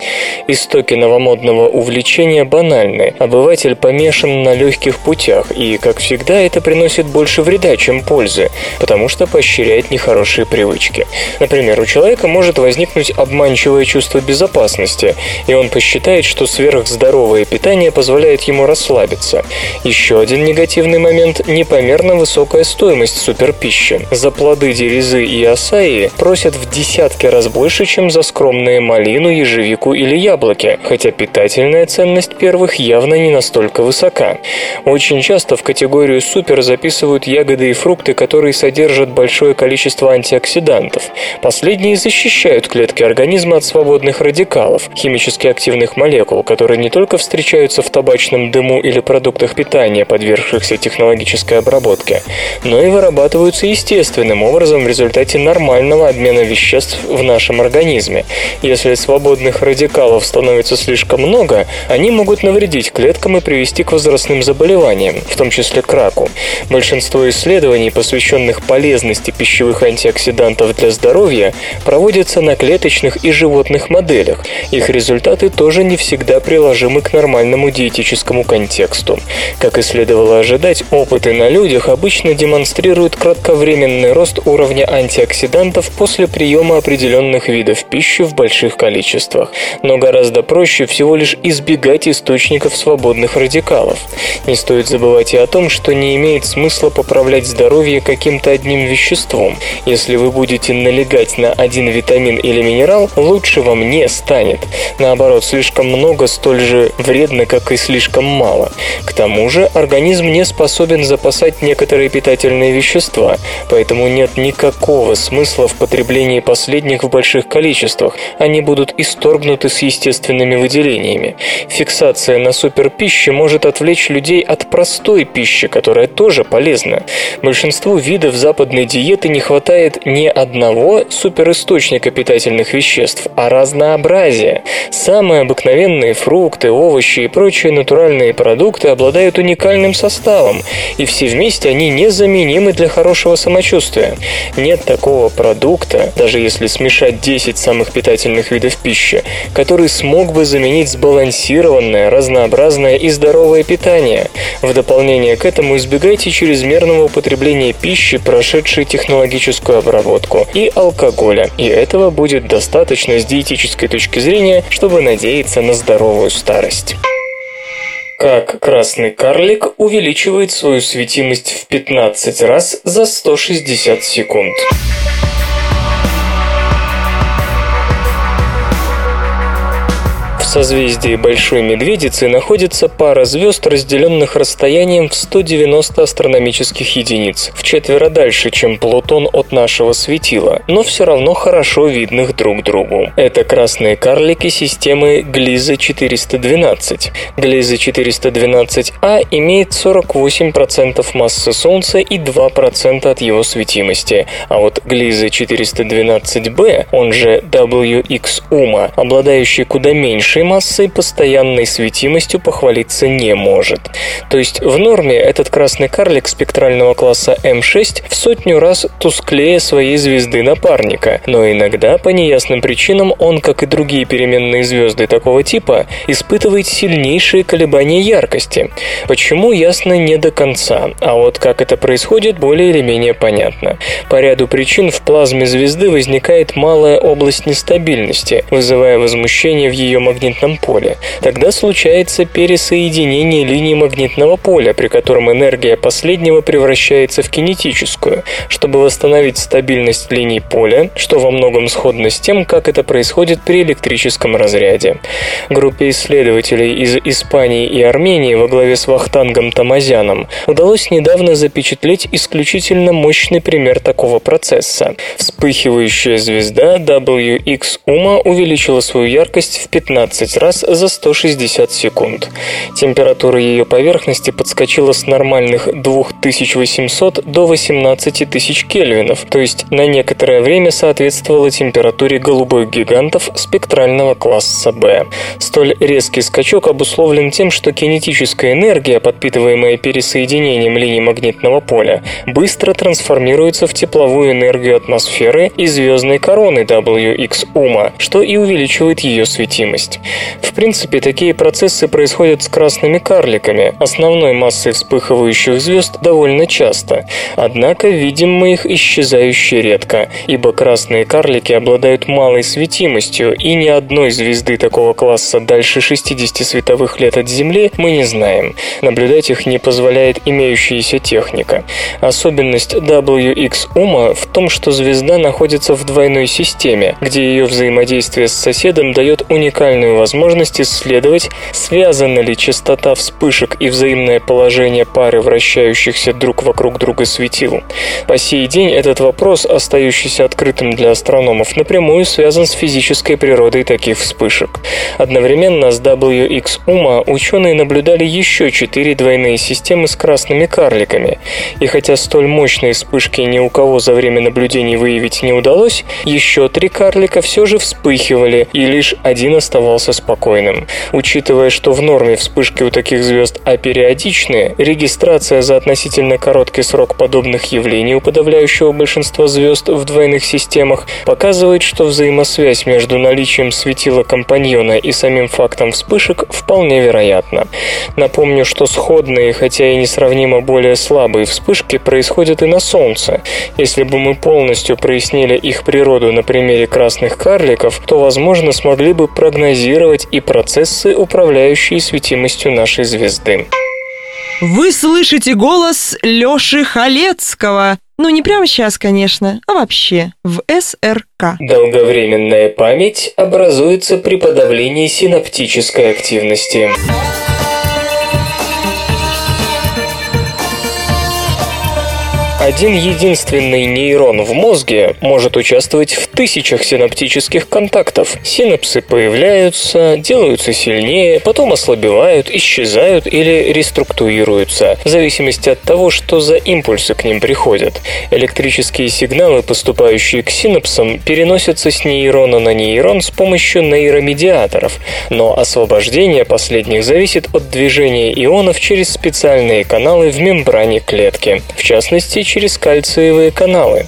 Истоки новомодного увлечения банальны. Обыватель помешан на легких путях, и, как всегда, это приносит больше вреда, чем пользы, потому что поощряет нехорошие привычки. Например, у человека может возникнуть обманчивое чувство безопасности, и он посчитает, что сверхздоровое питание позволяет ему расслабиться. Еще один негативный момент – непомерно высокая стоимость суперпищи. За плоды дерезы и асаи просят в десятки раз больше, чем за скромные малину, ежевику или яблоки, хотя питательная ценность первых явно не настолько высока. Очень часто в категорию супер записывают ягоды и фрукты, которые содержат большое количество антиоксидантов. Последние защищают клетки организма от свободных радикалов, химически активных молекул, которые не только встречаются в табачном дыму или продуктах питания, подвергшихся технологической обработке, но и вырабатываются естественным образом в результате нормального обмена веществ в нашем организме. Если свободных радикалов становится слишком много, они могут навредить клеткам и привести к возрастным заболеваниям, в том числе к раку. Большинство исследований, посвященных полезности пищевых антиоксидантов для здоровья, проводятся на клеточных и животных моделях. Их результаты тоже не всегда приложимы к нормальному диетическому контексту. Как и следовало ожидать, опыты на людях обычно демонстрируют кратковременный рост уровня антиоксидантов после приема определенных видов пищи в больших количествах. Но гораздо проще всего лишь избегать источников свободных радикалов. Не стоит забывать и о том, что не имеет смысла поправлять здоровье каким-то одним веществом. Если вы будете налегать на один витамин или минерал, лучше вам не станет. Наоборот, слишком много столь же вредно, как и слишком мало. К тому же организм не способен запасать некоторые питательные вещества, поэтому нет никакого смысла в потреблении последних в больших количествах. Они будут исторгнуты с естественными выделениями. Фиксация на суперпище может отвлечь людей от простой пищи, которая тоже полезна. Большинству видов западной диеты не хватает не одного суперисточника питательных веществ, а разнообразия. Самые обыкновенные фрукты, овощи и прочие натуральные продукты обладают уникальным составом, и все вместе они незаменимы для хорошего самочувствия. Нет такого продукта, даже если смешать 10 самых питательных видов пищи, который смог бы заменить сбалансированное, разнообразное и здоровое питание. В дополнение к этому избегайте чрезмерного употребления пищи, прошедшей технологическую обработку, и алкоголя, и этого будет достаточно с диетической точки зрения, чтобы надеяться на здоровую старость. Как красный карлик увеличивает свою светимость в 15 раз за 160 секунд. Созвездии Большой Медведицы находится пара звезд, разделенных расстоянием в 190 астрономических единиц, в четверо дальше, чем Плутон от нашего светила, но все равно хорошо видных друг другу. Это красные карлики системы Глиза 412. Глиза 412А имеет 48% массы Солнца и 2% от его светимости, а вот Глиза 412b, он же WX Ума, обладающий куда меньшей массой, постоянной светимостью похвалиться не может. То есть в норме этот красный карлик спектрального класса М6 в сотню раз тусклее своей звезды напарника, но иногда по неясным причинам он, как и другие переменные звезды такого типа, испытывает сильнейшие колебания яркости. Почему, ясно не до конца, а вот как это происходит, более или менее понятно. По ряду причин в плазме звезды возникает малая область нестабильности, вызывая возмущение в ее магнитном поле. Тогда случается пересоединение линий магнитного поля, при котором энергия последнего превращается в кинетическую. Чтобы восстановить стабильность линий поля, что во многом сходно с тем, как это происходит при электрическом разряде. Группе исследователей из Испании и Армении во главе с Вахтангом Тамазяном удалось недавно запечатлеть исключительно мощный пример такого процесса. Вспыхивающая звезда WX Ума увеличила свою яркость в 15 раз за 160 секунд. Температура ее поверхности подскочила с нормальных 2800 до 18 тысяч кельвинов, то есть на некоторое время соответствовала температуре голубых гигантов спектрального класса B. Столь резкий скачок обусловлен тем, что кинетическая энергия, подпитываемая пересоединением линий магнитного поля, быстро трансформируется в тепловую энергию атмосферы и звездной короны WX Ума, что и увеличивает ее светимость. В принципе, такие процессы происходят с красными карликами, основной массой вспыхивающих звезд довольно часто. Однако видим мы их исчезающе редко, ибо красные карлики обладают малой светимостью, и ни одной звезды такого класса дальше 60 световых лет от Земли мы не знаем. Наблюдать их не позволяет имеющаяся техника. Особенность WX Ума в том, что звезда находится в двойной системе, где ее взаимодействие с соседом дает уникальную возможность исследовать, связана ли частота вспышек и взаимное положение пары вращающихся друг вокруг друга светил. По сей день этот вопрос, остающийся открытым для астрономов, напрямую связан с физической природой таких вспышек. Одновременно с WX ученые наблюдали еще четыре двойные системы с красными карликами. И хотя столь мощные вспышки ни у кого за время наблюдений выявить не удалось, еще три карлика все же вспыхивали, и лишь один оставался спокойным. Учитывая, что в норме вспышки у таких звезд апериодичные, регистрация за относительно короткий срок подобных явлений у подавляющего большинства звезд в двойных системах показывает, что взаимосвязь между наличием светила компаньона и самим фактом вспышек вполне вероятна. Напомню, что сходные, хотя и несравнимо более слабые вспышки происходят и на Солнце. Если бы мы полностью прояснили их природу на примере красных карликов, то, возможно, смогли бы прогнозировать и процессы, управляющие светимостью нашей звезды. Вы слышите голос Лёши Халецкого. Ну, не прямо сейчас, конечно, а вообще, в СРК. Долговременная память образуется при подавлении синаптической активности. Один единственный нейрон в мозге может участвовать в тысячах синаптических контактов. Синапсы появляются, делаются сильнее, потом ослабевают, исчезают или реструктурируются, в зависимости от того, что за импульсы к ним приходят. Электрические сигналы, поступающие к синапсам, переносятся с нейрона на нейрон с помощью нейромедиаторов, но освобождение последних зависит от движения ионов через специальные каналы в мембране клетки. В частности, через кальциевые каналы.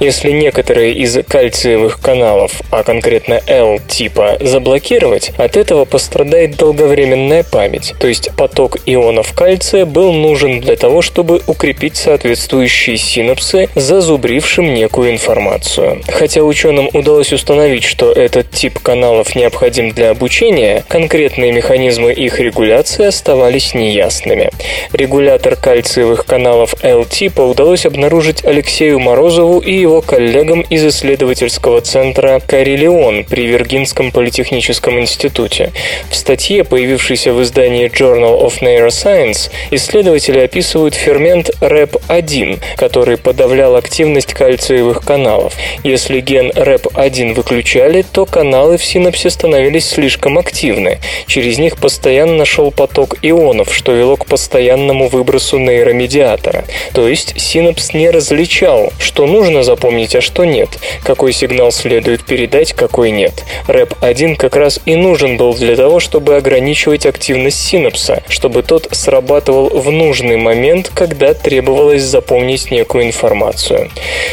Если некоторые из кальциевых каналов, а конкретно L типа, заблокировать, от этого пострадает долговременная память, то есть поток ионов кальция был нужен для того, чтобы укрепить соответствующие синапсы, зазубрившим некую информацию. Хотя ученым удалось установить, что этот тип каналов необходим для обучения, конкретные механизмы их регуляции оставались неясными. Регулятор кальциевых каналов L-типа удалось удалось обнаружить Алексею Морозову и его коллегам из исследовательского центра «Карелион» при Виргинском политехническом институте. В статье, появившейся в издании Journal of Neuroscience, исследователи описывают фермент REP1, который подавлял активность кальциевых каналов. Если ген REP1 выключали, то каналы в синапсе становились слишком активны. Через них постоянно шел поток ионов, что вело к постоянному выбросу нейромедиатора. То есть синапс не различал, что нужно запомнить, а что нет, какой сигнал следует передать, какой нет. REP1 как раз и нужен был для того, чтобы ограничивать активность синапса, чтобы тот срабатывал в нужный момент, когда требовалось запомнить некую информацию.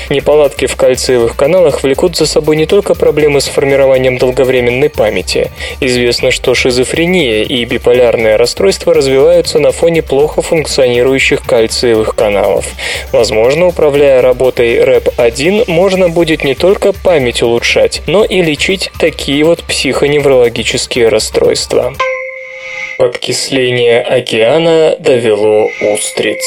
Неполадки в кальциевых каналах влекут за собой не только проблемы с формированием долговременной памяти. Известно, что шизофрения и биполярное расстройство развиваются на фоне плохо функционирующих кальциевых каналов. Возможно, управляя работой РЭП-1, можно будет не только память улучшать, но и лечить такие вот психоневрологические расстройства. Подкисление океана довело устриц.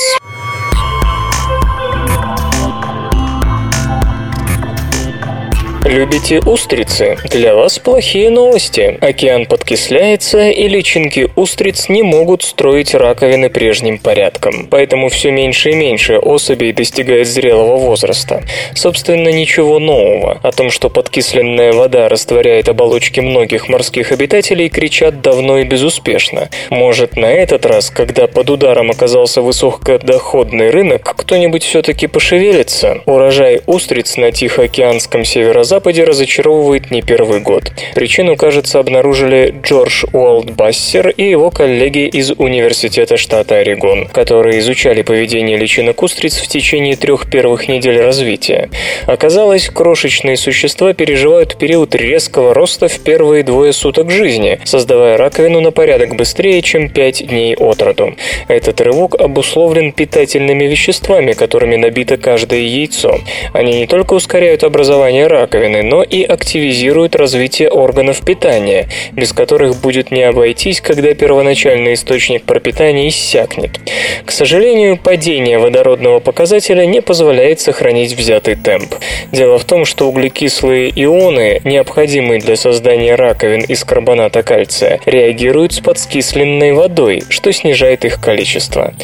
Любите устрицы? Для вас плохие новости. Океан подкисляется, и личинки устриц не могут строить раковины прежним порядком. Поэтому все меньше и меньше особей достигает зрелого возраста. Собственно, ничего нового. О том, что подкисленная вода растворяет оболочки многих морских обитателей, кричат давно и безуспешно. Может, на этот раз, когда под ударом оказался высокодоходный рынок, кто-нибудь все-таки пошевелится? Урожай устриц на Тихоокеанском северо-западе Западе разочаровывает не первый год. Причину, кажется, обнаружили Джордж Уолдбассер и его коллеги из Университета штата Орегон, которые изучали поведение личинок устриц в течение трех первых недель развития. Оказалось, крошечные существа переживают период резкого роста в первые двое суток жизни, создавая раковину на порядок быстрее, чем 5 дней от роду. Этот рывок обусловлен питательными веществами, которыми набито каждое яйцо. Они не только ускоряют образование раковины, но и активизируют развитие органов питания, без которых будет не обойтись, когда первоначальный источник пропитания иссякнет. К сожалению, падение водородного показателя не позволяет сохранить взятый темп. Дело в том, что углекислые ионы, необходимые для создания раковин из карбоната кальция, реагируют с подскисленной водой, что снижает их количество.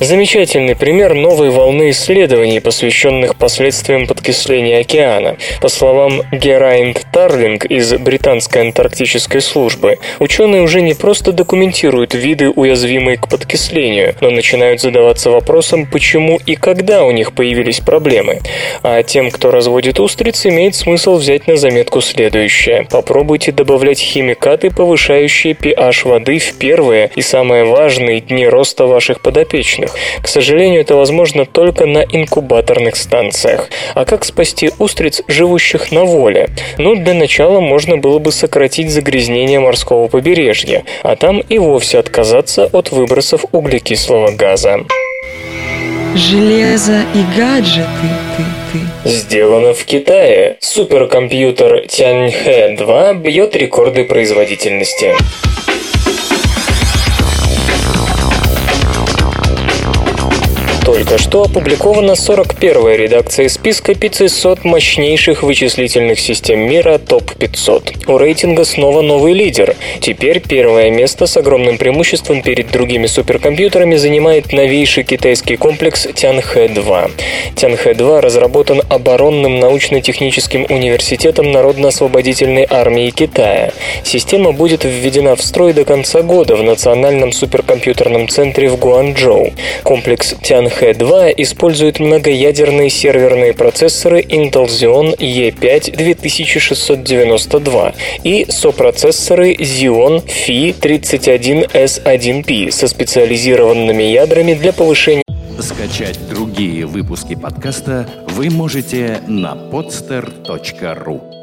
Замечательный пример новой волны исследований, посвященных последствиям подкисления океана. По словам словам Герайнд Тарлинг из Британской антарктической службы, ученые уже не просто документируют виды, уязвимые к подкислению, но начинают задаваться вопросом, почему и когда у них появились проблемы. А тем, кто разводит устриц, имеет смысл взять на заметку следующее. Попробуйте добавлять химикаты, повышающие pH воды в первые и самые важные дни роста ваших подопечных. К сожалению, это возможно только на инкубаторных станциях. А как спасти устриц, живущих на воле. Но для начала можно было бы сократить загрязнение морского побережья, а там и вовсе отказаться от выбросов углекислого газа. Железо и гаджеты ты, ты. Сделано в Китае. Суперкомпьютер Tianhe 2 бьет рекорды производительности. Только что опубликована 41-я редакция списка 500 мощнейших вычислительных систем мира ТОП-500. У рейтинга снова новый лидер. Теперь первое место с огромным преимуществом перед другими суперкомпьютерами занимает новейший китайский комплекс Тянхэ-2. Тянхэ-2 разработан оборонным научно-техническим университетом Народно-освободительной армии Китая. Система будет введена в строй до конца года в Национальном суперкомпьютерном центре в Гуанчжоу. Комплекс Тянхэ H2 использует многоядерные серверные процессоры Intel Xeon E5 2692 и сопроцессоры Xeon Phi 31S1P со специализированными ядрами для повышения. Скачать другие выпуски подкаста вы можете на podster.ru